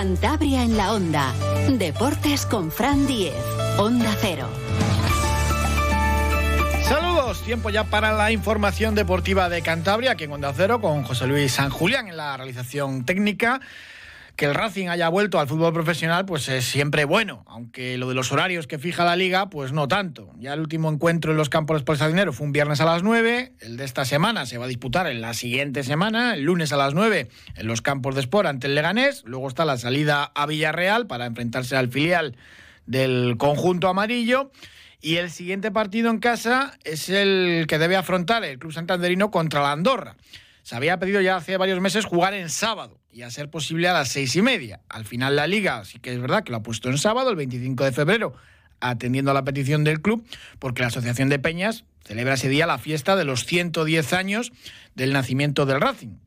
Cantabria en la Onda. Deportes con Fran Diez. Onda Cero. Saludos, tiempo ya para la información deportiva de Cantabria, aquí en Onda Cero, con José Luis San Julián en la realización técnica que el Racing haya vuelto al fútbol profesional, pues es siempre bueno, aunque lo de los horarios que fija la liga, pues no tanto. Ya el último encuentro en los campos de dinero fue un viernes a las 9, el de esta semana se va a disputar en la siguiente semana, el lunes a las 9, en los campos de Sport ante el Leganés, luego está la salida a Villarreal para enfrentarse al filial del conjunto amarillo. Y el siguiente partido en casa es el que debe afrontar el Club Santanderino contra la Andorra. Se había pedido ya hace varios meses jugar en sábado y a ser posible a las seis y media. Al final la liga sí que es verdad que lo ha puesto en sábado, el 25 de febrero, atendiendo a la petición del club, porque la Asociación de Peñas celebra ese día la fiesta de los 110 años del nacimiento del Racing.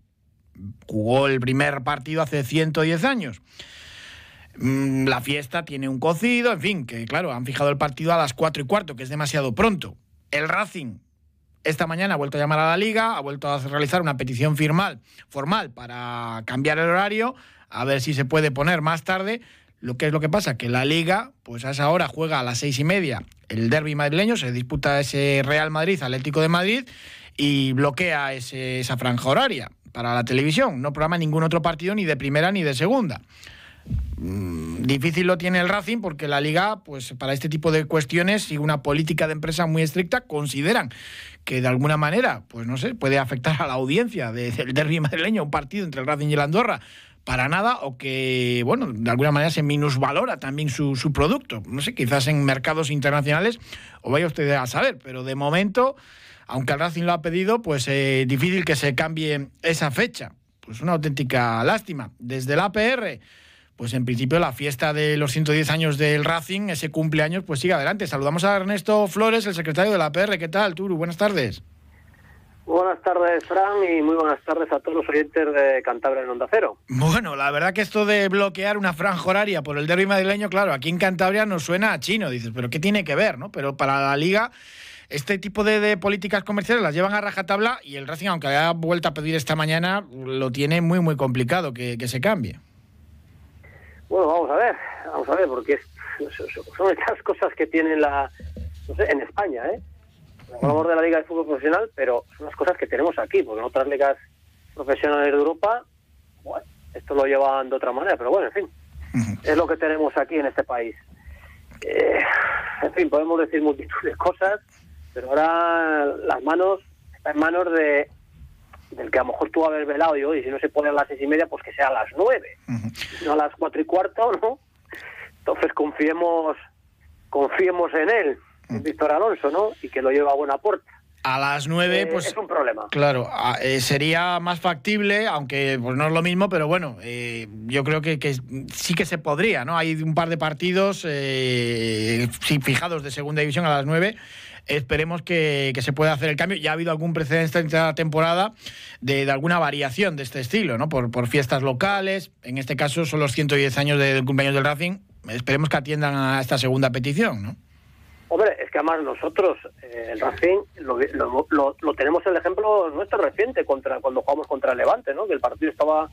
Jugó el primer partido hace 110 años. Mm, la fiesta tiene un cocido, en fin, que claro, han fijado el partido a las 4 y cuarto, que es demasiado pronto. El Racing esta mañana ha vuelto a llamar a la liga, ha vuelto a realizar una petición formal, para cambiar el horario, a ver si se puede poner más tarde. Lo que es lo que pasa, que la liga, pues a esa hora juega a las seis y media el derby madrileño, se disputa ese Real Madrid Atlético de Madrid y bloquea esa franja horaria para la televisión. No programa ningún otro partido ni de primera ni de segunda. Mm, difícil lo tiene el Racing porque la liga, pues para este tipo de cuestiones y una política de empresa muy estricta, consideran que de alguna manera, pues no sé, puede afectar a la audiencia del derby madrileño, un partido entre el Racing y el Andorra, para nada, o que, bueno, de alguna manera se minusvalora también su, su producto. No sé, quizás en mercados internacionales, o vaya usted a saber, pero de momento, aunque el Racing lo ha pedido, pues es eh, difícil que se cambie esa fecha. Pues una auténtica lástima. Desde la APR pues en principio la fiesta de los 110 años del Racing, ese cumpleaños, pues sigue adelante. Saludamos a Ernesto Flores, el secretario de la PR. ¿Qué tal, Turu? Buenas tardes. Buenas tardes, Fran, y muy buenas tardes a todos los oyentes de Cantabria en Onda Cero. Bueno, la verdad que esto de bloquear una franja horaria por el derby madrileño, claro, aquí en Cantabria nos suena a chino, dices, pero ¿qué tiene que ver, no? Pero para la Liga, este tipo de, políticas comerciales las llevan a rajatabla y el Racing, aunque haya vuelto a pedir esta mañana, lo tiene muy, muy complicado que se cambie. Bueno, vamos a ver, vamos a ver, porque son estas cosas que tienen la, no sé, en España, ¿eh? Hablamos de la Liga de Fútbol Profesional, pero son las cosas que tenemos aquí, porque en otras ligas profesionales de Europa, bueno, esto lo llevan de otra manera, pero bueno, en fin, es lo que tenemos aquí en este país. Eh, en fin, podemos decir multitud de cosas, pero ahora las manos en manos de del que a lo mejor tú haber velado y hoy si no se pone a las seis y media, pues que sea a las nueve, no a las cuatro y cuarto, ¿no? Entonces confiemos, confiemos en él, Víctor Alonso, ¿no? Y que lo lleve a buena puerta. A las nueve, eh, pues. Es un problema. Claro, eh, sería más factible, aunque pues no es lo mismo, pero bueno, eh, yo creo que, que, sí que se podría, ¿no? Hay un par de partidos sí, fijados de segunda división a las nueve Esperemos que, se pueda hacer el cambio. Ya ha habido algún precedente esta temporada de, alguna variación de este estilo, ¿no? Por, por fiestas locales. En este caso son los 110 años del cumpleaños del Racing. Esperemos que atiendan a esta segunda petición, ¿no? Hombre, es que además nosotros, eh, el Racing, lo, tenemos el ejemplo nuestro reciente, contra cuando jugamos contra el Levante, ¿no? Que el partido estaba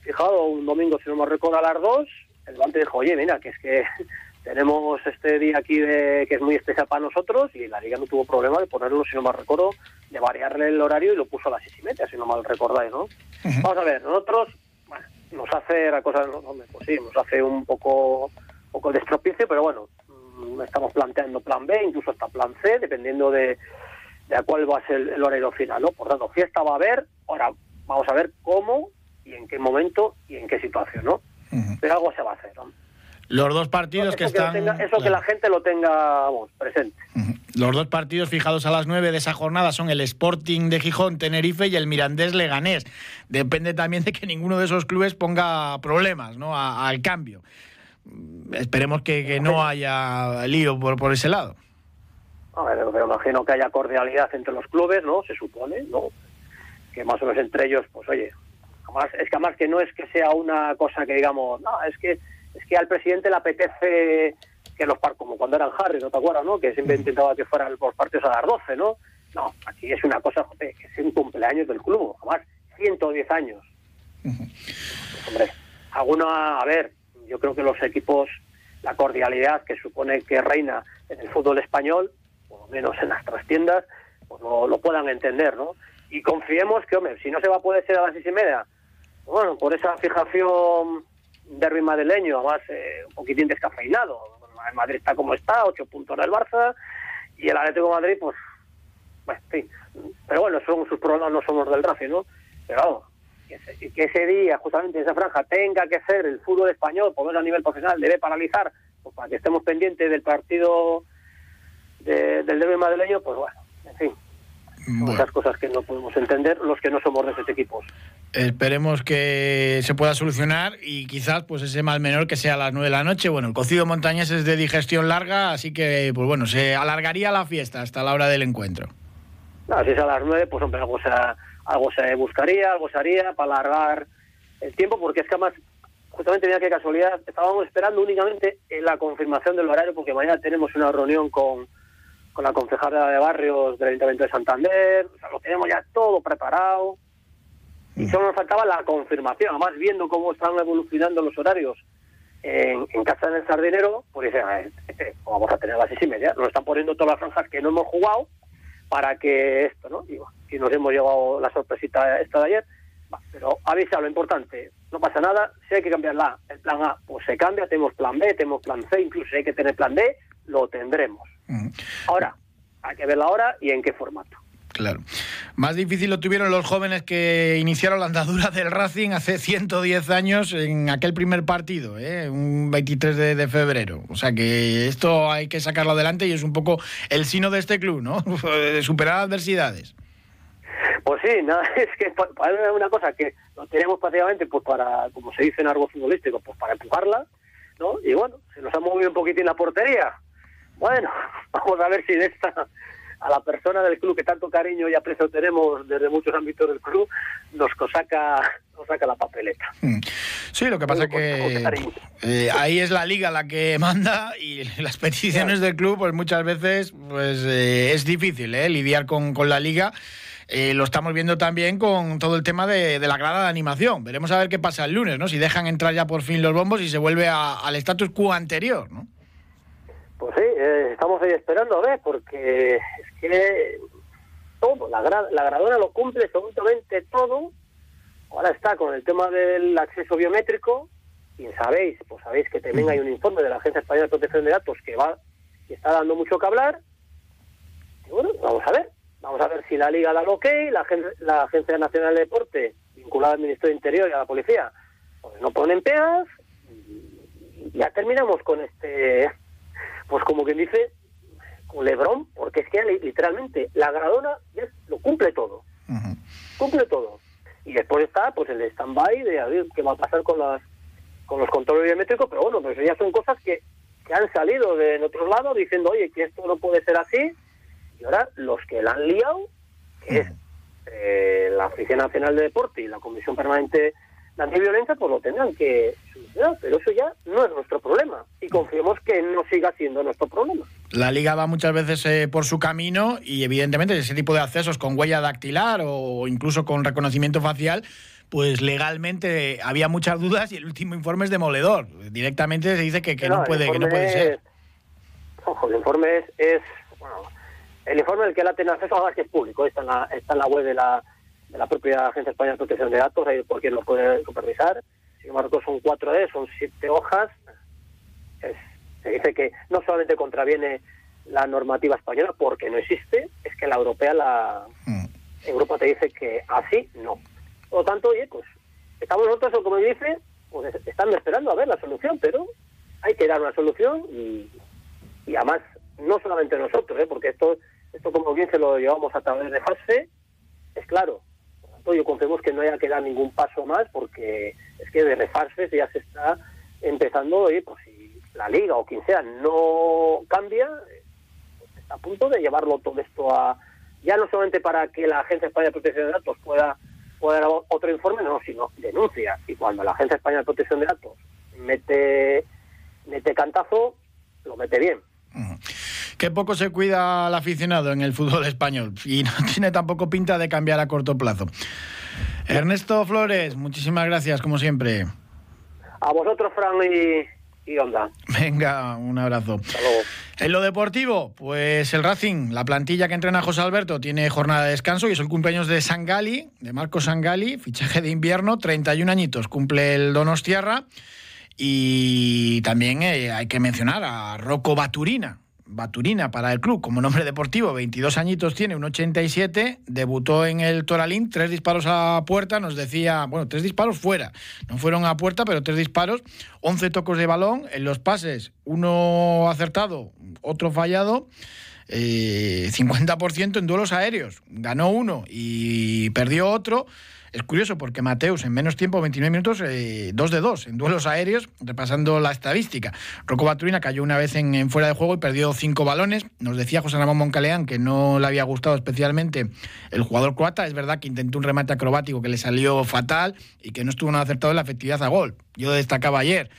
fijado un domingo, si no me recuerdo, a las dos. El Levante dijo, oye, mira, que es que tenemos este día aquí de, que es muy especial para nosotros y la liga no tuvo problema de ponerlo, si no mal recuerdo, de variarle el horario y lo puso a las seis y media, si no mal recordáis, ¿no? Vamos a ver, nosotros, bueno, nos hace la cosa, pues sí, nos hace un poco, poco de estropicio, pero bueno, mm, estamos planteando plan B, incluso hasta plan C, dependiendo de, de a cuál va a ser el horario final, ¿no? Por tanto, fiesta va a haber, ahora vamos a ver cómo y en qué momento y en qué situación, ¿no? Pero algo se va a hacer, ¿no? Los dos partidos que, están... eso que la gente lo tenga presente. Los dos partidos fijados a las nueve de esa jornada son el Sporting de Gijón, Tenerife y el Mirandés Leganés. Depende también de que ninguno de esos clubes ponga problemas ¿no? al cambio. Esperemos que, no haya lío por, por ese lado. A ver, me imagino que haya cordialidad entre los clubes, ¿no? Se supone, ¿no? Que más o menos entre ellos, pues oye, es que además que no es que sea una cosa que digamos, no, es que es que al presidente le apetece que los partidos, como cuando eran Harry, ¿no te acuerdas, no? Que siempre intentaba que fueran los partidos a las 12, ¿no? No, aquí es una cosa, joder, que es un cumpleaños del club, además, 110 años. Hombre, alguna, a ver, yo creo que los equipos, la cordialidad que supone que reina en el fútbol español, por lo menos en las trastiendas, pues lo, lo puedan entender, ¿no? Y confiemos que, hombre, si no se va a poder ser a las seis y media, bueno, por esa fijación derby madrileño, además eh, un poquitín descafeinado. El Madrid está como está, ocho puntos del Barça, y el Atlético Madrid, pues, bueno, sí. Pero bueno, son sus problemas, no somos del Racing, ¿no? Pero vamos, que ese, que ese día, justamente en esa franja, tenga que ser el fútbol español, por lo menos a nivel profesional, debe paralizar, pues para que estemos pendientes del partido de, del derby madrileño, pues bueno, en fin. Muchas cosas que no podemos entender los que no somos de esos equipos. Esperemos que se pueda solucionar y quizás pues ese mal menor que sea a las 9 de la noche. Bueno, el cocido montañés es de digestión larga, así que pues bueno, se alargaría la fiesta hasta la hora del encuentro. No, si es a las 9, pues hombre, algo se, algo se buscaría, algo se haría para alargar el tiempo, porque es que además, justamente mira qué casualidad, estábamos esperando únicamente la confirmación del horario, porque mañana tenemos una reunión con, con la concejala de barrios del Ayuntamiento de Santander, o sea, lo tenemos ya todo preparado y solo nos faltaba la confirmación, además viendo cómo están evolucionando los horarios en, en Casa del Sardinero, pues dicen, este, vamos a tener las seis y media, nos están poniendo todas las franjas que no hemos jugado para que esto, ¿no? Y, y nos hemos llevado la sorpresita esta de ayer, pero avisa lo importante, no pasa nada, si hay que cambiar la, el plan A, pues se cambia, tenemos plan B, tenemos plan C, incluso si hay que tener plan D, lo tendremos. Ahora, hay que ver la hora y en qué formato. Claro. Más difícil lo tuvieron los jóvenes que iniciaron la andadura del Racing hace 110 años en aquel primer partido, ¿eh? un 23 de, febrero. O sea que esto hay que sacarlo adelante y es un poco el sino de este club, ¿no? de superar adversidades. Pues sí, nada, es que es una cosa que lo tenemos prácticamente pues para, como se dice en algo futbolístico, pues para empujarla, ¿no? Y bueno, se nos ha movido un poquitín la portería. Bueno, vamos a ver si de esta a la persona del club que tanto cariño y aprecio tenemos desde muchos ámbitos del club, nos saca, nos saca la papeleta. Mm. Sí, lo que pasa es que eh, ahí es la liga la que manda y las peticiones del club, pues muchas veces pues eh, es difícil ¿eh? lidiar con, con la liga. Eh, lo estamos viendo también con todo el tema de, de, la grada de animación. Veremos a ver qué pasa el lunes, ¿no? Si dejan entrar ya por fin los bombos y se vuelve a, al status quo anterior, ¿no? Pues sí, eh, estamos ahí esperando a ver, porque es que todo, la, la gradona lo cumple absolutamente todo. Ahora está con el tema del acceso biométrico, y sabéis, pues sabéis que también hay un informe de la Agencia Española de Protección de Datos que va que está dando mucho que hablar. Y bueno, vamos a ver, vamos a ver si la Liga da el ok, la, la Agencia Nacional de Deporte, vinculada al Ministerio de Interior y a la Policía, pues no ponen pegas, y ya terminamos con este pues como quien dice, con Lebrón, porque es que literalmente la Gradona ya lo cumple todo. Cumple todo. Y después está pues el stand-by de a ver qué va a pasar con las con los controles biométricos, pero bueno, pues ya son cosas que, que han salido de otros lados diciendo, oye, que esto no puede ser así. Y ahora los que la han liado, que es eh, la Oficina Nacional de Deporte y la Comisión Permanente de Antiviolencia, pues lo tendrán que pero eso ya no es nuestro problema y confiemos que no siga siendo nuestro problema. La liga va muchas veces eh, por su camino y evidentemente ese tipo de accesos con huella dactilar o incluso con reconocimiento facial, pues legalmente había muchas dudas y el último informe es demoledor. Directamente se dice que, que no, puede, que no puede ser. ojo, el informe es, es bueno, el informe del que la tiene acceso ahora que es público, está en la, está en la web de la, de la propia Agencia Española de Protección de Datos, ahí cualquiera lo puede supervisar sin embargo son cuatro D, son siete hojas. se dice que no solamente contraviene la normativa española porque no existe, es que la europea, la mm. Europa te dice que así no. Por lo tanto, oye, pues estamos nosotros, como dice, pues están esperando a ver la solución, pero hay que dar una solución y, y además no solamente nosotros, ¿eh? porque esto, esto como bien se lo llevamos a través de fase, es claro, yo confiemos que no haya que dar ningún paso más porque es que de refarses ya se está empezando y pues si la liga o quien sea no cambia pues está a punto de llevarlo todo esto a ya no solamente para que la Agencia Española de Protección de Datos pueda pueda dar otro informe no sino denuncia. Y cuando la Agencia Española de Protección de Datos mete mete cantazo lo mete bien Qué poco se cuida al aficionado en el fútbol español y no tiene tampoco pinta de cambiar a corto plazo. Ernesto Flores, muchísimas gracias, como siempre. A vosotros, Fran y, y Onda. Venga, un abrazo. Hasta luego. En lo deportivo, pues el Racing, la plantilla que entrena José Alberto, tiene jornada de descanso y es el cumpleaños de Sangali, de Marco Sangali, fichaje de invierno, 31 añitos, cumple el Donostiarra. Y también eh, hay que mencionar a Rocco Baturina, Baturina para el club como nombre deportivo, 22 añitos tiene, un 87, debutó en el Toralín, tres disparos a puerta, nos decía, bueno, tres disparos fuera, no fueron a puerta, pero tres disparos, 11 tocos de balón, en los pases, uno acertado, otro fallado. Eh, 50% en duelos aéreos, ganó uno y perdió otro. Es curioso porque Mateus en menos tiempo, 29 minutos, eh, 2 de 2 en duelos aéreos, repasando la estadística. Rocco Baturina cayó una vez en, fuera de juego y perdió cinco balones. Nos decía José Ramón Moncaleán que no le había gustado especialmente el jugador croata. Es verdad que intentó un remate acrobático que le salió fatal y que no estuvo nada acertado en la efectividad a gol. Yo destacaba ayer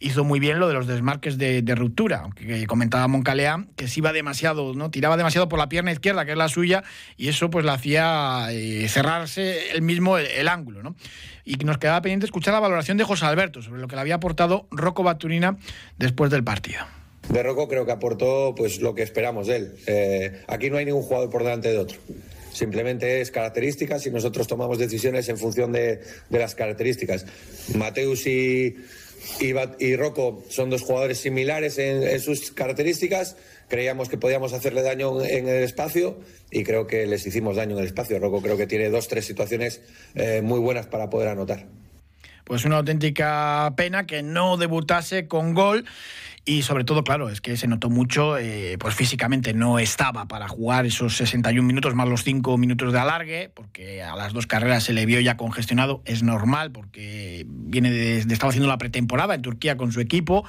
hizo muy bien lo de los desmarques de, ruptura, aunque comentaba Moncalea que se iba demasiado, ¿no? Tiraba demasiado por la pierna izquierda, que es la suya, y eso pues le hacía eh, cerrarse él mismo el, el, ángulo, ¿no? Y nos quedaba pendiente escuchar la valoración de José Alberto sobre lo que le había aportado Rocco Baturina después del partido. De Rocco creo que aportó pues lo que esperamos de él. Eh, aquí no hay ningún jugador por delante de otro. Simplemente es características y nosotros tomamos decisiones en función de, de las características. Mateus y, y, y Rocco son dos jugadores similares en, sus características. Creíamos que podíamos hacerle daño en el espacio y creo que les hicimos daño en el espacio. Rocco creo que tiene dos, tres situaciones eh, muy buenas para poder anotar. Pues una auténtica pena que no debutase con gol. Y sobre todo, claro, es que se notó mucho, eh, pues físicamente no estaba para jugar esos 61 minutos más los 5 minutos de alargue, porque a las dos carreras se le vio ya congestionado. Es normal, porque viene de, de estaba haciendo la pretemporada en Turquía con su equipo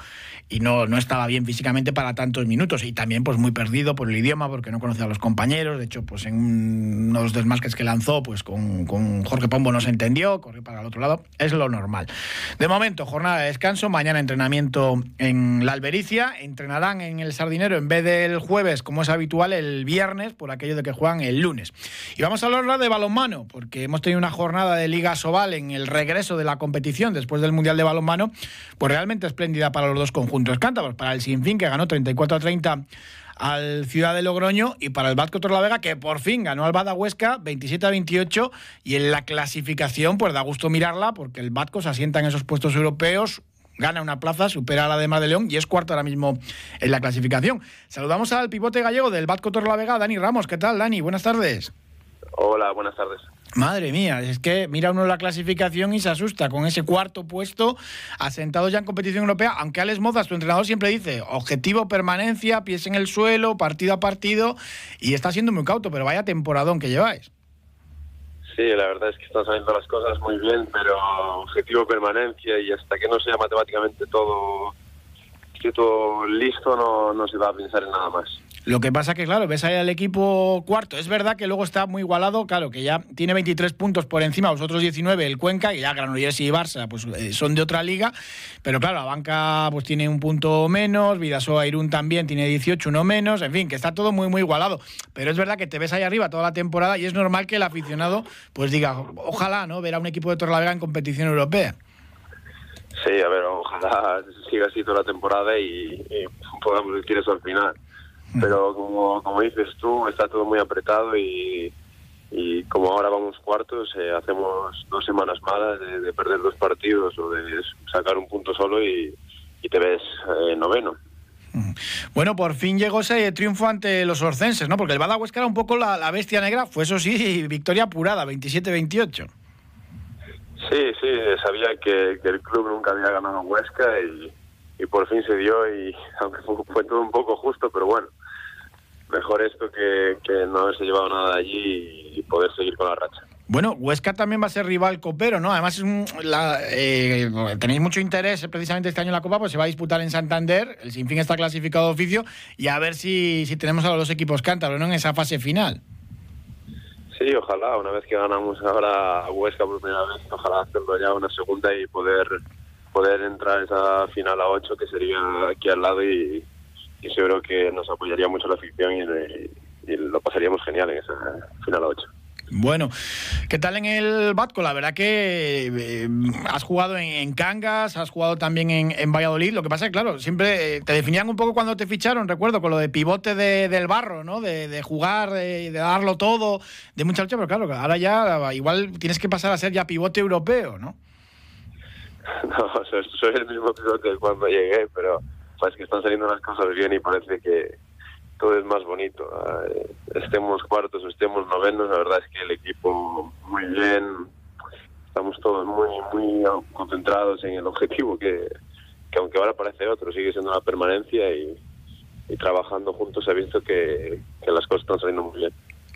y no, no estaba bien físicamente para tantos minutos. Y también, pues muy perdido por el idioma, porque no conocía a los compañeros. De hecho, pues en unos desmasques que lanzó, pues con, con Jorge Pombo no se entendió, corrió para el otro lado. Es lo normal. De momento, jornada de descanso, mañana entrenamiento en la Albert Entrenarán en el Sardinero en vez del jueves, como es habitual, el viernes, por aquello de que juegan el lunes. Y vamos a hablar de balonmano, porque hemos tenido una jornada de Liga Sobal en el regreso de la competición después del Mundial de Balonmano, pues realmente espléndida para los dos conjuntos cántabros, para el Sinfín, que ganó 34 a 30 al Ciudad de Logroño y para el Vasco Torlavega que por fin ganó al Bada Huesca 27 a 28 y en la clasificación pues da gusto mirarla porque el Vasco se asienta en esos puestos europeos gana una plaza, supera a la de Mar de León y es cuarto ahora mismo en la clasificación. Saludamos al pivote gallego del Batco Torlavega, Dani Ramos. ¿Qué tal, Dani? Buenas tardes. Hola, buenas tardes. Madre mía, es que mira uno la clasificación y se asusta con ese cuarto puesto asentado ya en competición europea, aunque Alex Mozas, tu entrenador, siempre dice objetivo permanencia, pies en el suelo, partido a partido, y está siendo muy cauto, pero vaya temporadón que lleváis. Sí, la verdad es que están saliendo las cosas muy bien, pero objetivo permanencia y hasta que no sea matemáticamente todo, todo listo no, no se va a pensar en nada más. Lo que pasa que, claro, ves ahí al equipo cuarto. Es verdad que luego está muy igualado, claro, que ya tiene 23 puntos por encima, vosotros 19, el Cuenca, y ya Granollers y Barça pues eh, son de otra liga. Pero claro, la banca pues tiene un punto menos, Vidasoa Irún también tiene 18, uno menos, en fin, que está todo muy, muy igualado. Pero es verdad que te ves ahí arriba toda la temporada y es normal que el aficionado pues diga, ojalá, ¿no? Ver a un equipo de Torlavega en competición europea. Sí, a ver, ojalá siga así toda la temporada y, y podamos decir eso al final pero como, como dices tú, está todo muy apretado y, y como ahora vamos cuartos, eh, hacemos dos semanas malas de, de, perder dos partidos o de sacar un punto solo y, y te ves eh, noveno. Bueno, por fin llegó ese triunfo ante los orcenses, ¿no? Porque el Badahuesca era un poco la, la bestia negra, fue eso sí, victoria apurada, 27-28. Sí, sí, sabía que, que, el club nunca había ganado en Huesca y, y por fin se dio y aunque fue, fue todo un poco justo, pero bueno, mejor esto que, que, no haberse llevado nada de allí y poder seguir con la racha. Bueno, Huesca también va a ser rival copero, ¿no? Además, es un, la, eh, tenéis mucho interés precisamente este año en la Copa, pues se va a disputar en Santander, el Sinfín está clasificado de oficio, y a ver si, si tenemos a los dos equipos cántabros, ¿no? En esa fase final. Sí, ojalá, una vez que ganamos ahora a Huesca por primera vez, ojalá hacerlo ya una segunda y poder poder entrar a esa final a 8 que sería aquí al lado y, y seguro que nos apoyaría mucho la afición y, y, lo pasaríamos genial en esa final a 8. Bueno, ¿qué tal en el Batco? La verdad que eh, has jugado en, Cangas, has jugado también en, Valladolid. Lo que pasa es que, claro, siempre eh, te definían un poco cuando te ficharon, recuerdo, con lo de pivote del barro, ¿no? De, jugar, de, darlo todo, de mucha lucha, pero claro, ahora ya igual tienes que pasar a ser ya pivote europeo, ¿no? No, soy el mismo pivote cuando llegué, pero pues que están saliendo las cosas bien y parece que todo es más bonito. Eh, estemos cuartos o estemos novenos, la verdad es que el equipo muy bien, estamos todos muy muy concentrados en el objetivo que, aunque ahora parece otro, sigue siendo la permanencia y, trabajando juntos he visto que, las cosas están saliendo muy bien.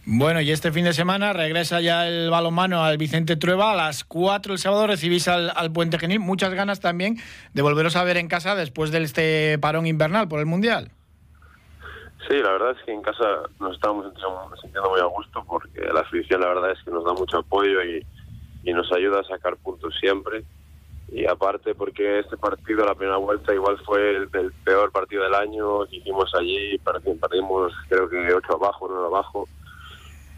Bueno, y este fin de semana regresa ya el balonmano al Vicente Trueba. A las 4 el sábado recibís al, al, Puente Genil. Muchas ganas también de volveros a ver en casa después de este parón invernal por el Mundial. Sí, la verdad es que en casa nos estamos sintiendo muy a gusto porque la afición la verdad es que nos da mucho apoyo y, nos ayuda a sacar puntos siempre. Y aparte porque este partido, la primera vuelta, igual fue el, peor partido del año que hicimos allí, perdimos creo que 8 abajo, 9 abajo.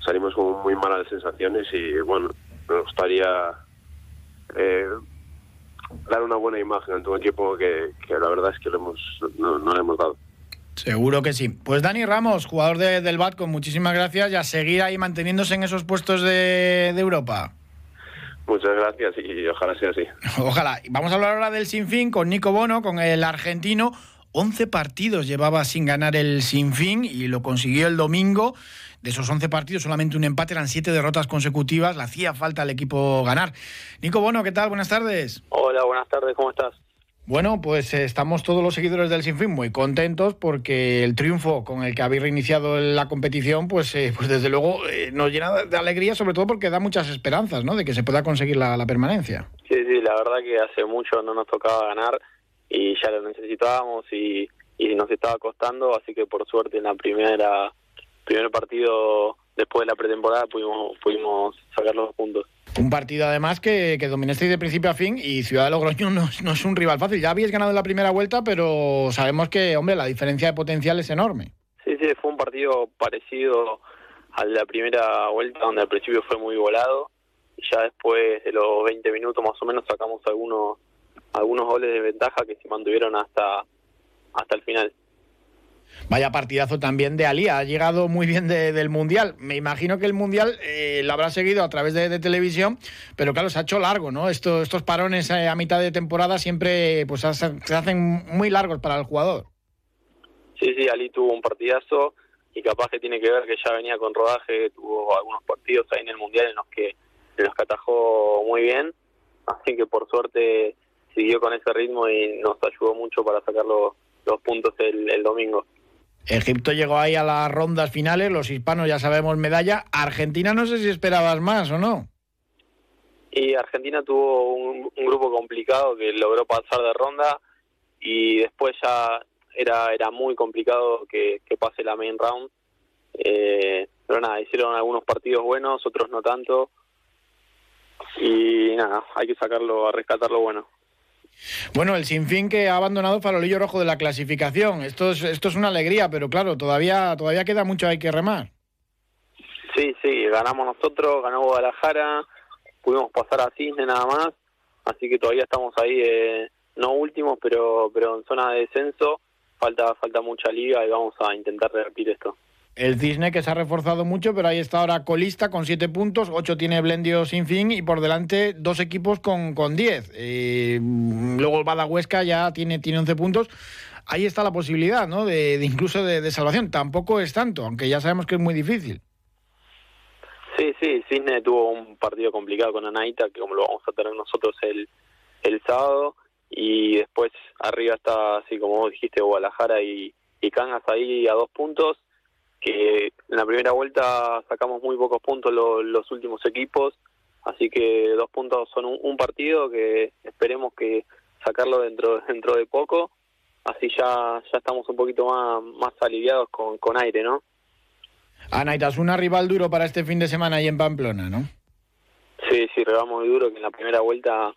Salimos con muy malas sensaciones y bueno, me gustaría eh, dar una buena imagen a tu equipo que, la verdad es que lo hemos, no, no le hemos dado. Seguro que sí. Pues Dani Ramos, jugador del BAT, con muchísimas gracias y a seguir ahí manteniéndose en esos puestos de, Europa. Muchas gracias y ojalá sea así. Ojalá. Vamos a hablar ahora del Sinfín con Nico Bono, con el argentino. 11 partidos llevaba sin ganar el Sinfín y lo consiguió el domingo. De esos 11 partidos, solamente un empate, eran 7 derrotas consecutivas. Le hacía falta al equipo ganar. Nico Bono, ¿qué tal? Buenas tardes. Hola, buenas tardes, ¿cómo estás? Bueno, pues eh, estamos todos los seguidores del Sinfín muy contentos porque el triunfo con el que habéis reiniciado la competición, pues, eh, pues desde luego eh, nos llena de alegría, sobre todo porque da muchas esperanzas, ¿no? De que se pueda conseguir la, permanencia. Sí, sí, la verdad que hace mucho no nos tocaba ganar y ya lo necesitábamos y, y nos estaba costando, así que por suerte en la primera primer partido después de la pretemporada pudimos pudimos sacar los puntos. Un partido además que, que dominasteis de principio a fin y Ciudad de Logroño no, no, es un rival fácil. Ya habéis ganado en la primera vuelta, pero sabemos que, hombre, la diferencia de potencial es enorme. Sí, sí, fue un partido parecido al de la primera vuelta, donde al principio fue muy volado. Y ya después de los 20 minutos más o menos sacamos algunos algunos goles de ventaja que se mantuvieron hasta hasta el final. Vaya partidazo también de Ali, ha llegado muy bien del Mundial. Me imagino que el Mundial eh, lo habrá seguido a través de, televisión, pero claro, se ha hecho largo, ¿no? Estos, estos parones eh, a mitad de temporada siempre pues, se hacen muy largos para el jugador. Sí, sí, Ali tuvo un partidazo y capaz que tiene que ver que ya venía con rodaje, tuvo algunos partidos ahí en el Mundial en los que, en los que atajó muy bien, así que por suerte siguió con ese ritmo y nos ayudó mucho para sacar los, puntos el domingo. Egipto llegó ahí a las rondas finales, los hispanos ya sabemos medalla. Argentina no sé si esperabas más o no. Y Argentina tuvo un, grupo complicado que logró pasar de ronda y después ya era era muy complicado que, pase la main round. Eh, pero nada, hicieron algunos partidos buenos, otros no tanto. Y nada, hay que sacarlo, a rescatar lo bueno. Bueno, el Sinfín que ha abandonado farolillo rojo de la clasificación. Esto es, esto es una alegría, pero claro, todavía, todavía queda mucho, hay que remar. Sí, sí, ganamos nosotros, ganó Guadalajara, pudimos pasar a Cisne nada más, así que todavía estamos ahí, eh, no últimos, pero, pero en zona de descenso, falta, falta mucha liga y vamos a intentar revertir esto. El Cisne que se ha reforzado mucho, pero ahí está ahora colista con siete puntos, ocho tiene Blendio sin fin y por delante dos equipos con, con diez. Eh, luego el Badahuesca ya tiene, tiene 11 puntos. Ahí está la posibilidad, ¿no? De, incluso de, salvación. Tampoco es tanto, aunque ya sabemos que es muy difícil. Sí, sí, Cisne tuvo un partido complicado con Anaita, que como lo vamos a tener nosotros el, el sábado, y después arriba está, así como vos dijiste, Guadalajara y, y Cangas ahí a dos puntos que en la primera vuelta sacamos muy pocos puntos los últimos equipos, así que dos puntos son un, partido que esperemos que sacarlo dentro dentro de poco, así ya ya estamos un poquito más más aliviados con, con aire, ¿no? Anaita, es una rival duro para este fin de semana ahí en Pamplona, ¿no? Sí, sí, rival muy duro, que en la primera vuelta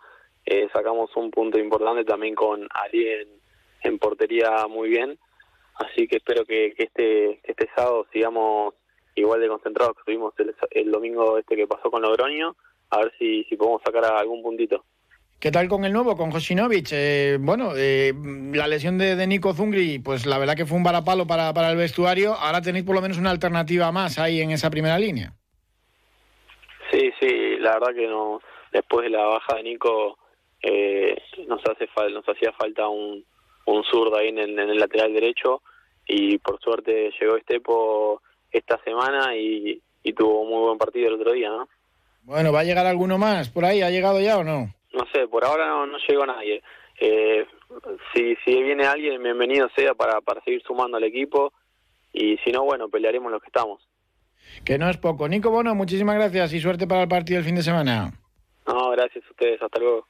eh, sacamos un punto importante también con Ali en portería muy bien Así que espero que, este, este sábado sigamos igual de concentrados que estuvimos el, domingo este que pasó con Logroño, a ver si, si podemos sacar algún puntito. ¿Qué tal con el nuevo, con Josinovic? Eh, bueno, eh, la lesión de, de, Nico Zungri, pues la verdad que fue un varapalo para, para el vestuario. Ahora tenéis por lo menos una alternativa más ahí en esa primera línea. Sí, sí, la verdad que no. Después de la baja de Nico, eh, nos hace nos hacía falta un, un zurdo ahí en el, en el, lateral derecho y por suerte llegó Estepo esta semana y, y tuvo un muy buen partido el otro día, ¿no? Bueno, ¿va a llegar alguno más por ahí? ¿Ha llegado ya o no? no sé, por ahora no, no llegó nadie. Eh, si, si viene alguien, bienvenido sea para, para seguir sumando al equipo y si no, bueno, pelearemos los que estamos. Que no es poco. Nico Bono, muchísimas gracias y suerte para el partido del fin de semana. No, gracias a ustedes. Hasta luego.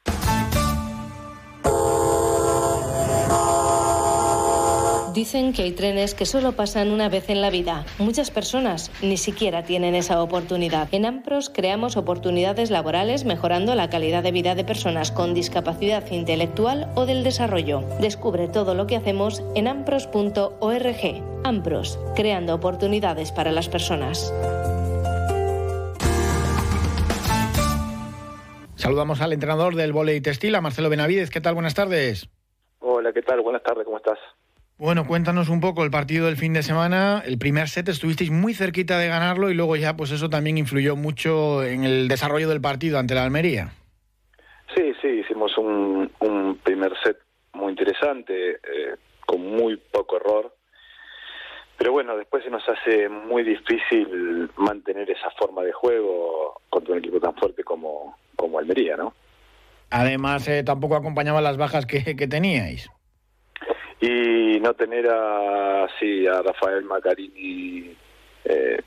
Dicen que hay trenes que solo pasan una vez en la vida. Muchas personas ni siquiera tienen esa oportunidad. En AMPROS creamos oportunidades laborales mejorando la calidad de vida de personas con discapacidad intelectual o del desarrollo. Descubre todo lo que hacemos en ampros.org. AMPROS, creando oportunidades para las personas. Saludamos al entrenador del volei textil, a Marcelo Benavides. ¿Qué tal? Buenas tardes. Hola, ¿qué tal? Buenas tardes, ¿cómo estás? Bueno, cuéntanos un poco el partido del fin de semana. El primer set estuvisteis muy cerquita de ganarlo y luego ya pues eso también influyó mucho en el desarrollo del partido ante la Almería. Sí, sí, hicimos un, primer set muy interesante, eh, con muy poco error. Pero bueno, después se nos hace muy difícil mantener esa forma de juego contra un equipo tan fuerte como, como Almería, ¿no? Además, eh, tampoco acompañaba las bajas que, que teníais. Y no tener a, sí, a Rafael Macarini eh,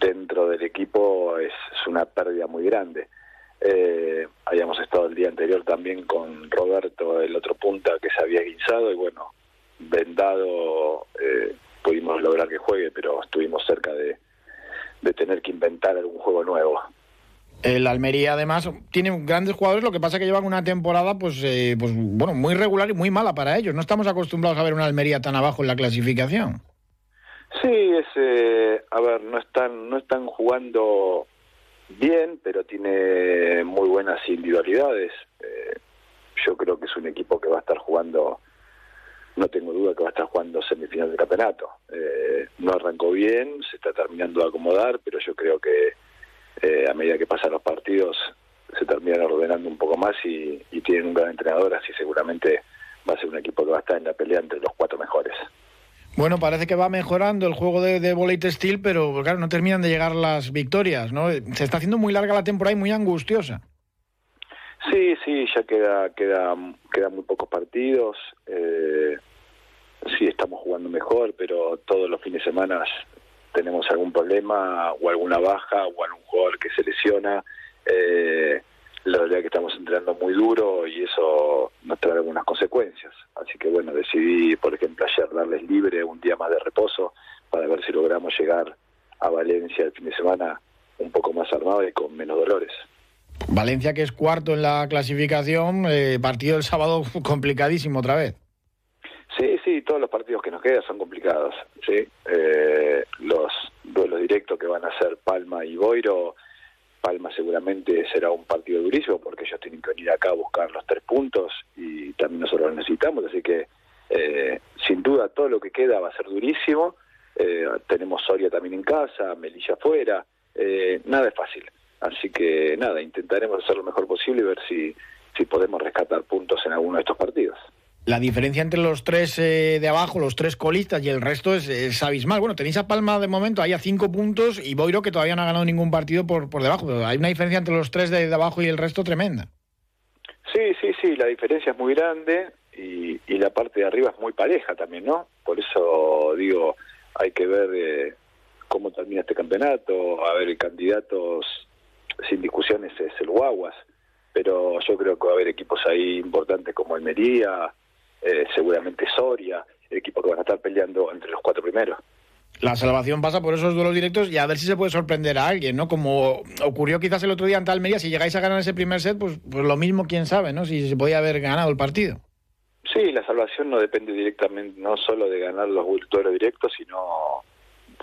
dentro del equipo es, una pérdida muy grande. Eh, habíamos estado el día anterior también con Roberto, el otro punta que se había guinzado y bueno, vendado eh, pudimos lograr que juegue, pero estuvimos cerca de, de tener que inventar algún juego nuevo. El Almería, además, tiene grandes jugadores, lo que pasa es que llevan una temporada, pues, eh, pues bueno, muy regular y muy mala para ellos. No estamos acostumbrados a ver una Almería tan abajo en la clasificación. Sí, es, eh, a ver, no están, no están jugando bien, pero tiene muy buenas individualidades. Eh, yo creo que es un equipo que va a estar jugando, no tengo duda que va a estar jugando semifinal del campeonato. no arrancó bien, se está terminando de acomodar, pero yo creo que eh, a medida que pasan los partidos se terminan ordenando un poco más y, tienen un gran entrenador, así seguramente va a ser un equipo que va a estar en la pelea entre los cuatro mejores. Bueno, parece que va mejorando el juego de, de volei textil, pero claro, no terminan de llegar las victorias, ¿no? Se está haciendo muy larga la temporada y muy angustiosa. Sí, sí, ya queda queda quedan muy pocos partidos. Eh, sí, estamos jugando mejor, pero todos los fines de semana tenemos algún problema o alguna baja o algún jugador que se lesiona, eh, la verdad que estamos entrenando muy duro y eso nos trae algunas consecuencias. Así que bueno, decidí, por ejemplo, ayer darles libre un día más de reposo para ver si logramos llegar a Valencia el fin de semana un poco más armado y con menos dolores. Valencia que es cuarto en la clasificación, eh, partido el sábado complicadísimo otra vez. Todos los partidos que nos quedan son complicados. Sí, eh, los duelos directos que van a ser Palma y Boiro, Palma seguramente será un partido durísimo porque ellos tienen que venir acá a buscar los tres puntos y también nosotros los necesitamos, así que eh, sin duda todo lo que queda va a ser durísimo. Eh, tenemos Soria también en casa, Melilla afuera, nada es fácil. Así que nada, intentaremos hacer lo mejor posible y ver si, si podemos rescatar puntos en alguno de estos partidos la diferencia entre los tres eh, de abajo, los tres colistas y el resto es, abismal. Bueno, tenéis a Palma de momento ahí a cinco puntos y Boiro que todavía no ha ganado ningún partido por, por debajo, pero hay una diferencia entre los tres de, abajo y el resto tremenda. Sí, sí, sí, la diferencia es muy grande y, y, la parte de arriba es muy pareja también, ¿no? Por eso digo, hay que ver eh, cómo termina este campeonato, a ver, candidatos sin discusiones es el Guaguas, pero yo creo que va a haber equipos ahí importantes como Almería, eh, seguramente Soria, el equipo que van a estar peleando entre los cuatro primeros. La salvación pasa por esos duelos directos y a ver si se puede sorprender a alguien, ¿no? Como ocurrió quizás el otro día ante Almería, si llegáis a ganar ese primer set, pues, pues lo mismo, quién sabe, ¿no? Si se podía haber ganado el partido. Sí, la salvación no depende directamente, no solo de ganar los duelos directos, sino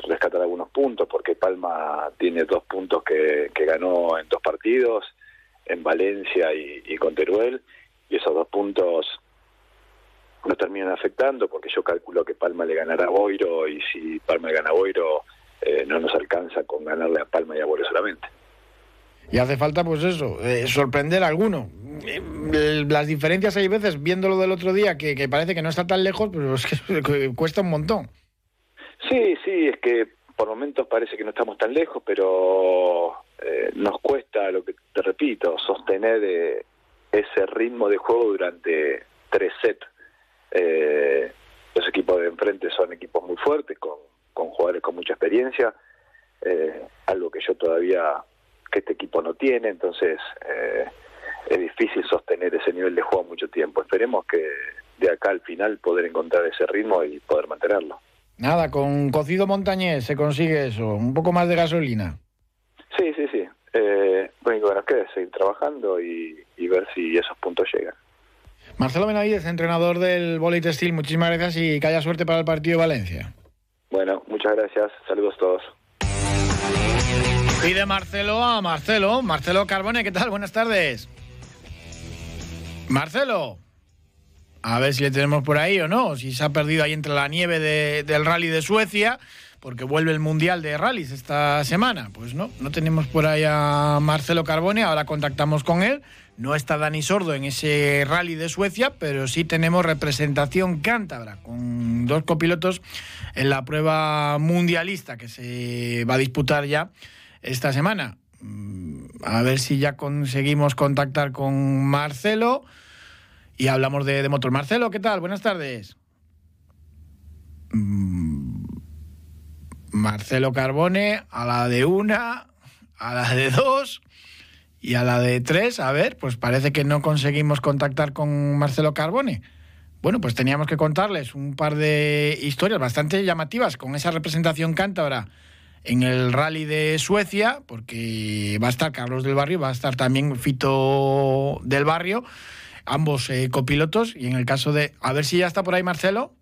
rescatar algunos puntos, porque Palma tiene dos puntos que, que ganó en dos partidos, en Valencia y, y con Teruel, y esos dos puntos nos terminan afectando, porque yo calculo que Palma le ganará a Boiro, y si Palma le gana a Boiro, eh, no nos alcanza con ganarle a Palma y a Boiro solamente. Y hace falta, pues eso, eh, sorprender a alguno. Eh, las diferencias hay veces, viéndolo del otro día, que, que parece que no está tan lejos, pero es que cuesta un montón. Sí, sí, es que por momentos parece que no estamos tan lejos, pero eh, nos cuesta, lo que te repito, sostener eh, ese ritmo de juego durante tres sets. Eh, los equipos de enfrente son equipos muy fuertes, con, con jugadores con mucha experiencia, eh, algo que yo todavía, que este equipo no tiene, entonces eh, es difícil sostener ese nivel de juego mucho tiempo. Esperemos que de acá al final poder encontrar ese ritmo y poder mantenerlo. Nada, con cocido montañés se consigue eso, un poco más de gasolina. Sí, sí, sí. Eh, bueno, bueno, que seguir trabajando y, y, ver si esos puntos llegan. Marcelo Benavides, entrenador del Volley Textil, muchísimas gracias y que haya suerte para el partido de Valencia. Bueno, muchas gracias. Saludos a todos. Pide Marcelo a Marcelo. Marcelo Carbone, ¿qué tal? Buenas tardes. Marcelo. A ver si le tenemos por ahí o no, si se ha perdido ahí entre la nieve de, del rally de Suecia, porque vuelve el Mundial de Rallys esta semana. Pues no, no tenemos por ahí a Marcelo Carbone, ahora contactamos con él. No está Dani Sordo en ese rally de Suecia, pero sí tenemos representación cántabra, con dos copilotos en la prueba mundialista que se va a disputar ya esta semana. A ver si ya conseguimos contactar con Marcelo y hablamos de, de, motor. Marcelo, ¿qué tal? Buenas tardes. Marcelo Carbone, a la de una, a la de dos y a la de tres. A ver, pues parece que no conseguimos contactar con Marcelo Carbone. Bueno, pues teníamos que contarles un par de historias bastante llamativas con esa representación cántabra en el rally de Suecia, porque va a estar Carlos del Barrio, va a estar también Fito del Barrio ambos eh, copilotos y en el caso de a ver si ya está por ahí Marcelo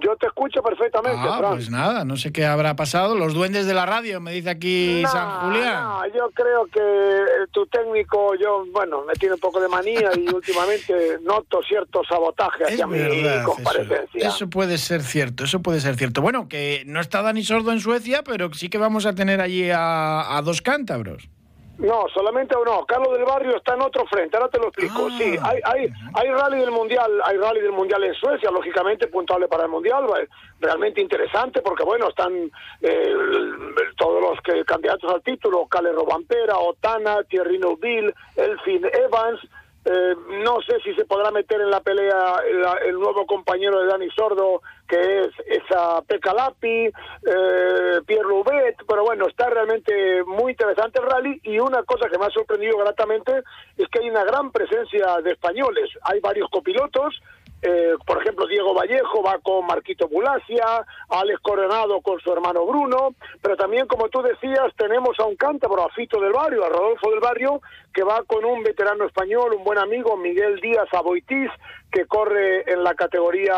yo te escucho perfectamente ah, pues nada no sé qué habrá pasado. Los duendes de la radio me dice aquí San Julián. yo creo que tu técnico yo bueno me tiene un poco de manía y últimamente noto cierto sabotaje hacia es mi verdad, comparecencia. eso, eso puede ser cierto eso puede ser cierto. Bueno que no está Dani Sordo en Suecia pero sí que vamos a tener allí a, a dos cántabros no, solamente uno. Carlos del Barrio está en otro frente. Ahora te lo explico. Ah, sí, hay, hay, hay rally del mundial, hay rally del mundial en Suecia, lógicamente puntuable para el mundial, realmente interesante porque bueno están eh, todos los que candidatos al título, Cale Robampera, Otana, Thierry Neuville, Elfin Evans. Eh, no sé si se podrá meter en la pelea el, nuevo compañero de Dani Sordo, que es esa Peca Lapi, eh, Pierre Loubet, pero bueno, está realmente muy interesante el rally y una cosa que me ha sorprendido gratamente es que hay una gran presencia de españoles. Hay varios copilotos, eh, por ejemplo, Diego Vallejo va con Marquito Bulacia, Alex Coronado con su hermano Bruno, pero también, como tú decías, tenemos a un cántabro, a Fito del Barrio, a Rodolfo del Barrio, que va con un veterano español, un buen amigo, Miguel Díaz Aboitiz, que corre en la categoría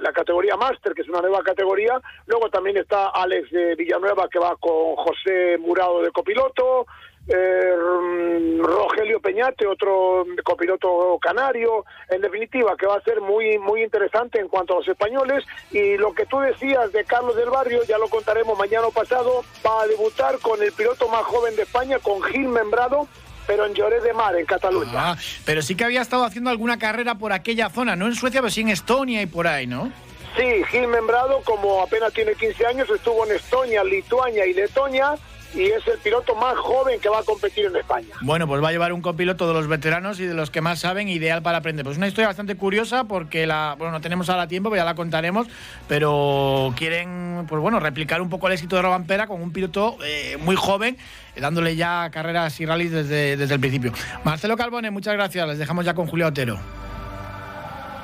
la categoría máster, que es una nueva categoría. Luego también está Alex de Villanueva, que va con José Murado de copiloto, eh, Rogelio Peñate, otro copiloto canario, en definitiva, que va a ser muy, muy interesante en cuanto a los españoles. Y lo que tú decías de Carlos del Barrio, ya lo contaremos mañana o pasado, va a debutar con el piloto más joven de España, con Gil Membrado, pero en Lloret de Mar, en Cataluña. Ah, pero sí que había estado haciendo alguna carrera por aquella zona, no en Suecia, pero sí en Estonia y por ahí, ¿no? Sí, Gil Membrado, como apenas tiene 15 años, estuvo en Estonia, Lituania y Letonia y es el piloto más joven que va a competir en España. Bueno, pues va a llevar un copiloto de los veteranos y de los que más saben, ideal para aprender. Pues una historia bastante curiosa porque la, bueno, no tenemos ahora tiempo, pero ya la contaremos, pero quieren, pues bueno, replicar un poco el éxito de Robampera con un piloto eh, muy joven, dándole ya carreras y rallies desde, desde el principio. Marcelo Calbone, muchas gracias. Les dejamos ya con Julio Otero.